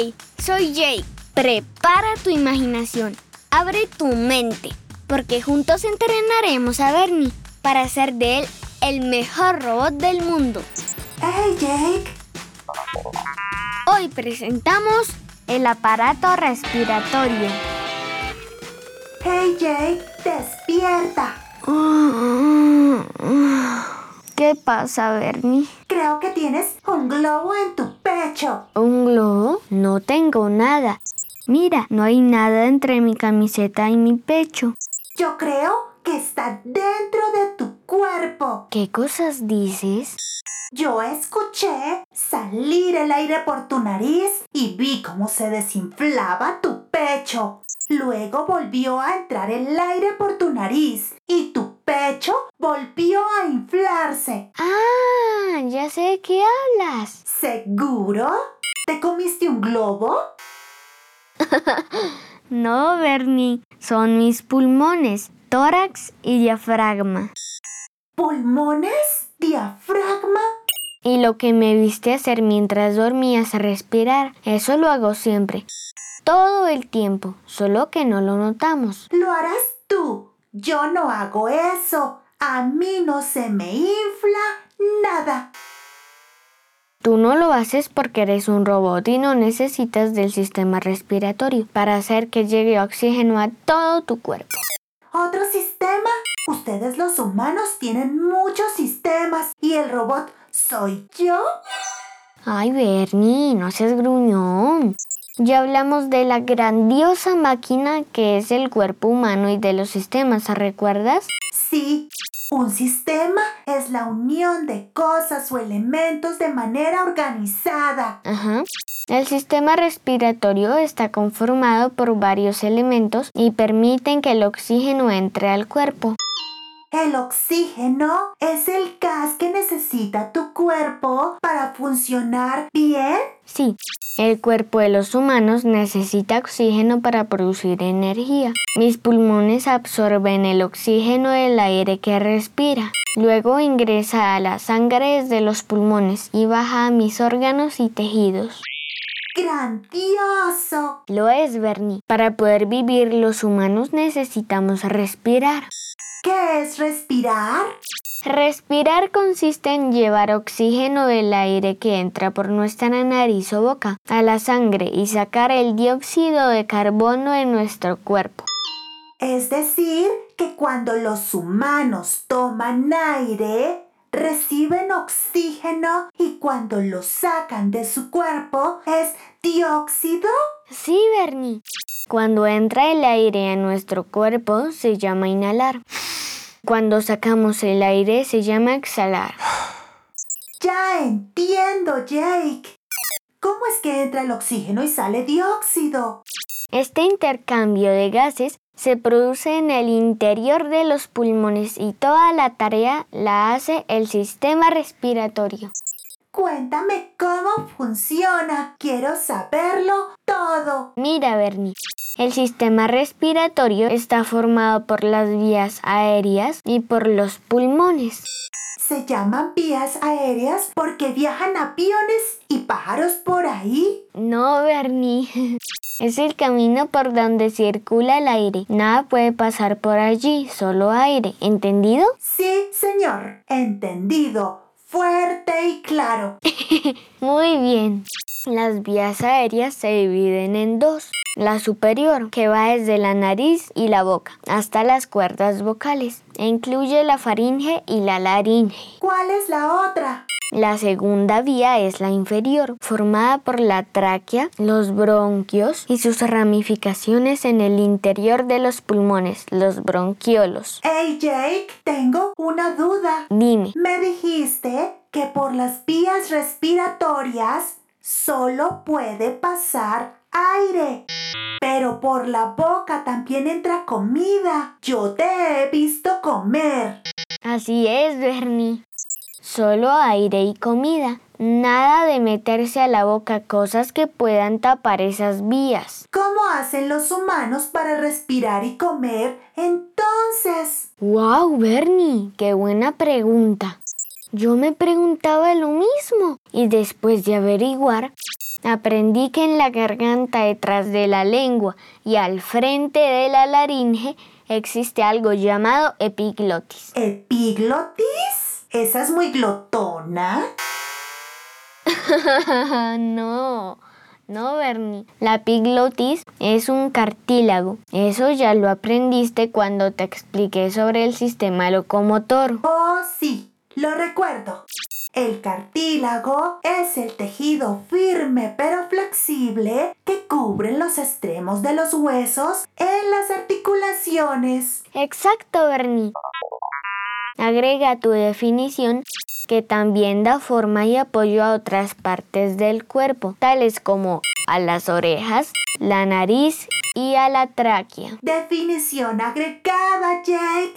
Hey, soy Jake. Prepara tu imaginación, abre tu mente, porque juntos entrenaremos a Bernie para hacer de él el mejor robot del mundo. ¡Hey, Jake! Hoy presentamos el aparato respiratorio. ¡Hey, Jake! ¡Despierta! ¿Qué pasa, Bernie? Creo que tienes un globo en tu pecho. ¿Un globo? No tengo nada. Mira, no hay nada entre mi camiseta y mi pecho. Yo creo que está dentro de tu cuerpo. ¿Qué cosas dices? Yo escuché salir el aire por tu nariz y vi cómo se desinflaba tu pecho. Luego volvió a entrar el aire por tu nariz y tu pecho volvió a inflarse. Ah, ya sé de qué hablas. ¿Seguro? ¿Te comiste un globo? No, Bernie, son mis pulmones, tórax y diafragma. ¿Pulmones? ¿Diafragma? Y lo que me viste hacer mientras dormías a respirar, eso lo hago siempre. Todo el tiempo, solo que no lo notamos. Lo harás tú. Yo no hago eso. A mí no se me infla nada. Tú no lo haces porque eres un robot y no necesitas del sistema respiratorio para hacer que llegue oxígeno a todo tu cuerpo. ¿Otro sistema? Ustedes los humanos tienen muchos sistemas y el robot soy yo. Ay, Bernie, no seas gruñón. Ya hablamos de la grandiosa máquina que es el cuerpo humano y de los sistemas, ¿recuerdas? Sí, un sistema es la unión de cosas o elementos de manera organizada. Ajá. El sistema respiratorio está conformado por varios elementos y permiten que el oxígeno entre al cuerpo. El oxígeno es el gas que necesita tu cuerpo para funcionar bien. Sí, el cuerpo de los humanos necesita oxígeno para producir energía. Mis pulmones absorben el oxígeno del aire que respira. Luego ingresa a la sangre desde los pulmones y baja a mis órganos y tejidos. ¡Grandioso! Lo es, Bernie. Para poder vivir los humanos necesitamos respirar. ¿Qué es respirar? Respirar consiste en llevar oxígeno del aire que entra por nuestra nariz o boca a la sangre y sacar el dióxido de carbono de nuestro cuerpo. Es decir, que cuando los humanos toman aire, reciben oxígeno y cuando lo sacan de su cuerpo es dióxido. Sí, Bernie. Cuando entra el aire a nuestro cuerpo se llama inhalar. Cuando sacamos el aire se llama exhalar. Ya entiendo, Jake. ¿Cómo es que entra el oxígeno y sale dióxido? Este intercambio de gases se produce en el interior de los pulmones y toda la tarea la hace el sistema respiratorio. Cuéntame cómo funciona. Quiero saberlo todo. Mira, Bernie. El sistema respiratorio está formado por las vías aéreas y por los pulmones. Se llaman vías aéreas porque viajan aviones y pájaros por ahí. No, Bernie. Es el camino por donde circula el aire. Nada puede pasar por allí, solo aire. ¿Entendido? Sí, señor. Entendido. Fuerte y claro. Muy bien. Las vías aéreas se dividen en dos. La superior, que va desde la nariz y la boca hasta las cuerdas vocales, e incluye la faringe y la laringe. ¿Cuál es la otra? La segunda vía es la inferior, formada por la tráquea, los bronquios y sus ramificaciones en el interior de los pulmones, los bronquiolos. Hey Jake, tengo una duda. Dime. Me dijiste que por las vías respiratorias solo puede pasar aire. Pero por la boca también entra comida. Yo te he visto comer. Así es, Bernie. Solo aire y comida. Nada de meterse a la boca cosas que puedan tapar esas vías. ¿Cómo hacen los humanos para respirar y comer entonces? ¡Wow, Bernie! ¡Qué buena pregunta! Yo me preguntaba lo mismo y después de averiguar, Aprendí que en la garganta detrás de la lengua y al frente de la laringe existe algo llamado epiglotis. ¿Epiglotis? ¿Esa es muy glotona? no, no, Bernie. La epiglotis es un cartílago. Eso ya lo aprendiste cuando te expliqué sobre el sistema locomotor. Oh, sí, lo recuerdo. El cartílago es el tejido firme pero flexible que cubre los extremos de los huesos en las articulaciones. Exacto, Bernie. Agrega tu definición que también da forma y apoyo a otras partes del cuerpo, tales como a las orejas, la nariz y a la tráquea. Definición agregada, Jake.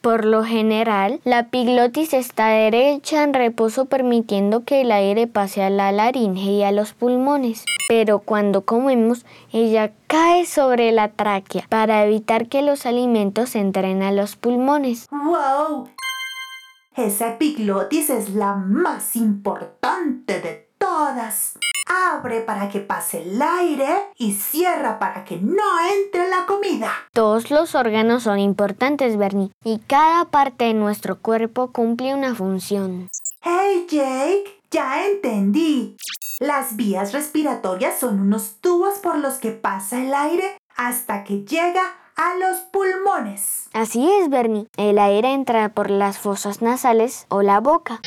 Por lo general, la epiglotis está derecha en reposo permitiendo que el aire pase a la laringe y a los pulmones. Pero cuando comemos, ella cae sobre la tráquea para evitar que los alimentos entren a los pulmones. ¡Wow! Esa epiglotis es la más importante de todas. Abre para que pase el aire y cierra para que no entre la comida. Todos los órganos son importantes, Bernie, y cada parte de nuestro cuerpo cumple una función. ¡Hey, Jake! Ya entendí. Las vías respiratorias son unos tubos por los que pasa el aire hasta que llega a los pulmones. Así es, Bernie. El aire entra por las fosas nasales o la boca.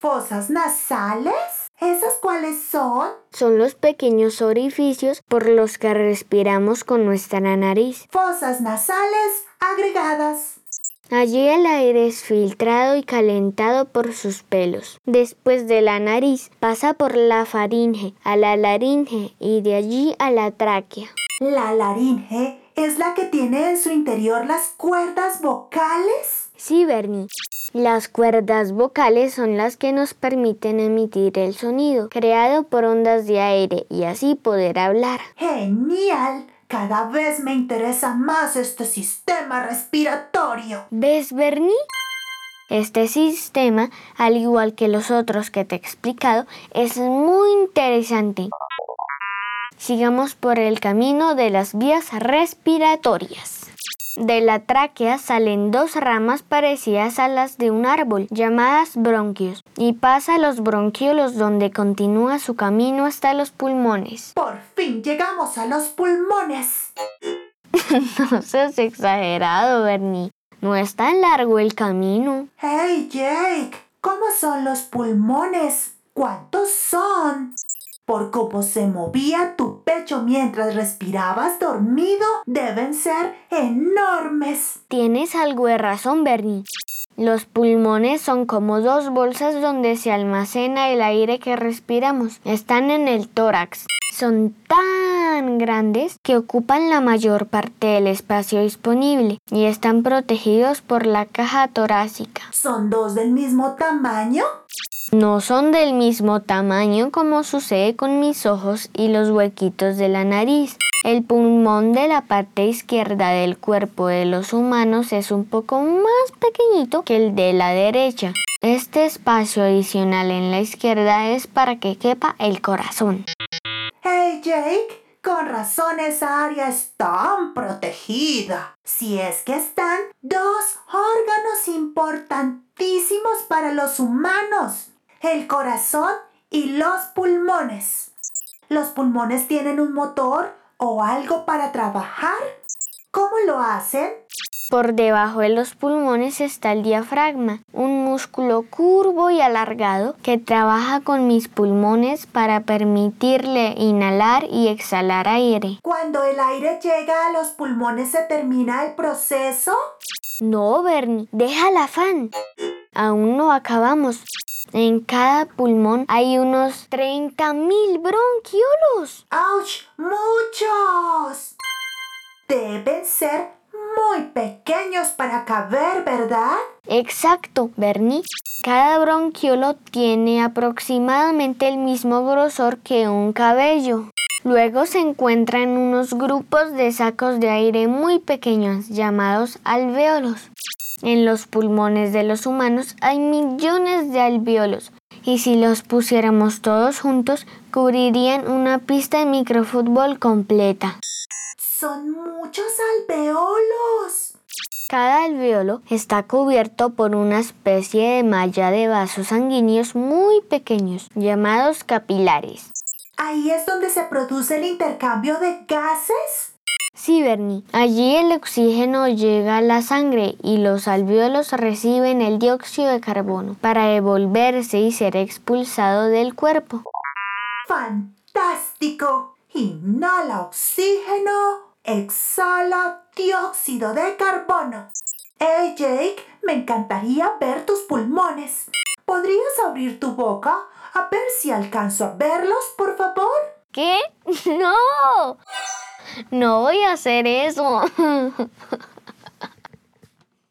¿Fosas nasales? ¿Esas cuáles son? Son los pequeños orificios por los que respiramos con nuestra nariz. Fosas nasales agregadas. Allí el aire es filtrado y calentado por sus pelos. Después de la nariz pasa por la faringe, a la laringe y de allí a la tráquea. ¿La laringe es la que tiene en su interior las cuerdas vocales? Sí, Bernie. Las cuerdas vocales son las que nos permiten emitir el sonido, creado por ondas de aire, y así poder hablar. ¡Genial! Cada vez me interesa más este sistema respiratorio. ¿Ves, Bernie? Este sistema, al igual que los otros que te he explicado, es muy interesante. Sigamos por el camino de las vías respiratorias. De la tráquea salen dos ramas parecidas a las de un árbol, llamadas bronquios, y pasa a los bronquiolos donde continúa su camino hasta los pulmones. Por fin llegamos a los pulmones. no seas exagerado, Bernie. No es tan largo el camino. Hey, Jake, ¿cómo son los pulmones? ¿Cuántos son? Por cómo se movía tu pecho mientras respirabas dormido, deben ser enormes. Tienes algo de razón, Bernie. Los pulmones son como dos bolsas donde se almacena el aire que respiramos. Están en el tórax. Son tan grandes que ocupan la mayor parte del espacio disponible y están protegidos por la caja torácica. ¿Son dos del mismo tamaño? No son del mismo tamaño como sucede con mis ojos y los huequitos de la nariz. El pulmón de la parte izquierda del cuerpo de los humanos es un poco más pequeñito que el de la derecha. Este espacio adicional en la izquierda es para que quepa el corazón. Hey Jake, con razón esa área es tan protegida. Si es que están dos órganos importantísimos para los humanos el corazón y los pulmones. ¿Los pulmones tienen un motor o algo para trabajar? ¿Cómo lo hacen? Por debajo de los pulmones está el diafragma, un músculo curvo y alargado que trabaja con mis pulmones para permitirle inhalar y exhalar aire. Cuando el aire llega a los pulmones se termina el proceso. No, Bernie, deja el afán. Aún no acabamos. En cada pulmón hay unos 30.000 bronquiolos. ¡Auch! ¡Muchos! Deben ser muy pequeños para caber, ¿verdad? Exacto, Bernie. Cada bronquiolo tiene aproximadamente el mismo grosor que un cabello. Luego se encuentran unos grupos de sacos de aire muy pequeños llamados alveolos. En los pulmones de los humanos hay millones de alveolos Y si los pusiéramos todos juntos, cubrirían una pista de microfútbol completa. Son muchos alveolos. Cada alveolo está cubierto por una especie de malla de vasos sanguíneos muy pequeños, llamados capilares. ¿Ahí es donde se produce el intercambio de gases? Sí, Bernie. Allí el oxígeno llega a la sangre y los alvéolos reciben el dióxido de carbono para devolverse y ser expulsado del cuerpo. ¡Fantástico! Inhala oxígeno, exhala dióxido de carbono. Hey Jake, me encantaría ver tus pulmones. ¿Podrías abrir tu boca a ver si alcanzo a verlos, por favor? ¿Qué? ¡No! No voy a hacer eso.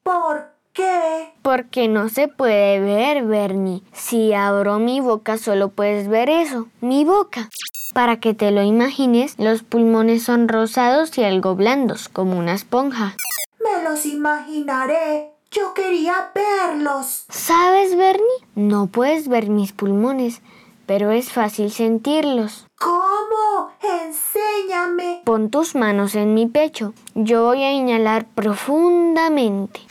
¿Por qué? Porque no se puede ver, Bernie. Si abro mi boca solo puedes ver eso, mi boca. Para que te lo imagines, los pulmones son rosados y algo blandos, como una esponja. Me los imaginaré. Yo quería verlos. ¿Sabes, Bernie? No puedes ver mis pulmones, pero es fácil sentirlos. ¿Cómo? Enséñame. Pon tus manos en mi pecho. Yo voy a inhalar profundamente.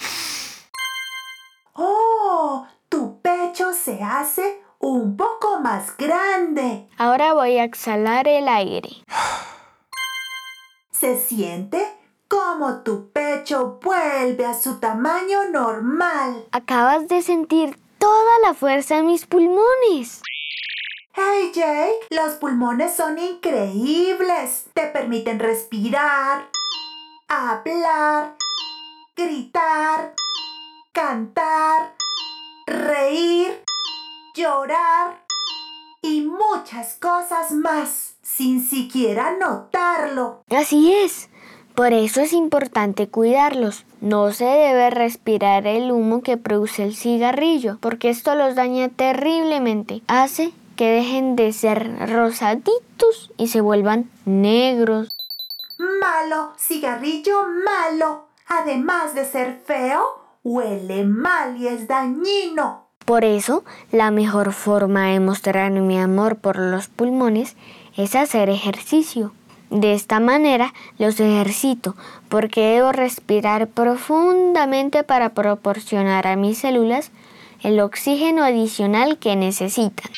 ¡Oh! Tu pecho se hace un poco más grande. Ahora voy a exhalar el aire. ¿Se siente? Como tu pecho vuelve a su tamaño normal. Acabas de sentir toda la fuerza en mis pulmones. Hey Jake, los pulmones son increíbles. Te permiten respirar, hablar, gritar, cantar, reír, llorar y muchas cosas más sin siquiera notarlo. Así es. Por eso es importante cuidarlos. No se debe respirar el humo que produce el cigarrillo, porque esto los daña terriblemente. Hace que dejen de ser rosaditos y se vuelvan negros. Malo, cigarrillo malo. Además de ser feo, huele mal y es dañino. Por eso, la mejor forma de mostrar mi amor por los pulmones es hacer ejercicio. De esta manera los ejercito porque debo respirar profundamente para proporcionar a mis células el oxígeno adicional que necesitan.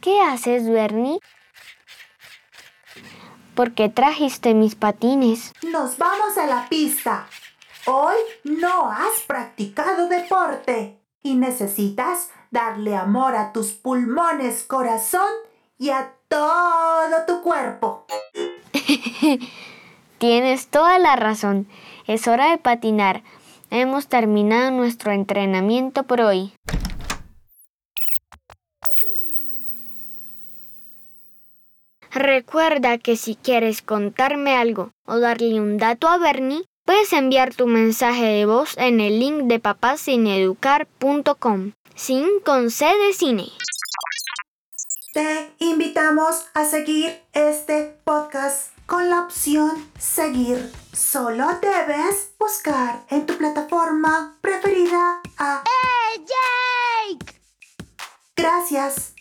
¿Qué haces, Bernie? ¿Por qué trajiste mis patines? Nos vamos a la pista. Hoy no has practicado deporte y necesitas darle amor a tus pulmones, corazón y a todo tu cuerpo. Tienes toda la razón. Es hora de patinar. Hemos terminado nuestro entrenamiento por hoy. Recuerda que si quieres contarme algo o darle un dato a Bernie, puedes enviar tu mensaje de voz en el link de papacineeducar.com, sin con C de cine. Te invitamos a seguir este podcast con la opción seguir. Solo debes buscar en tu plataforma preferida a ¡Hey, Jake! Gracias.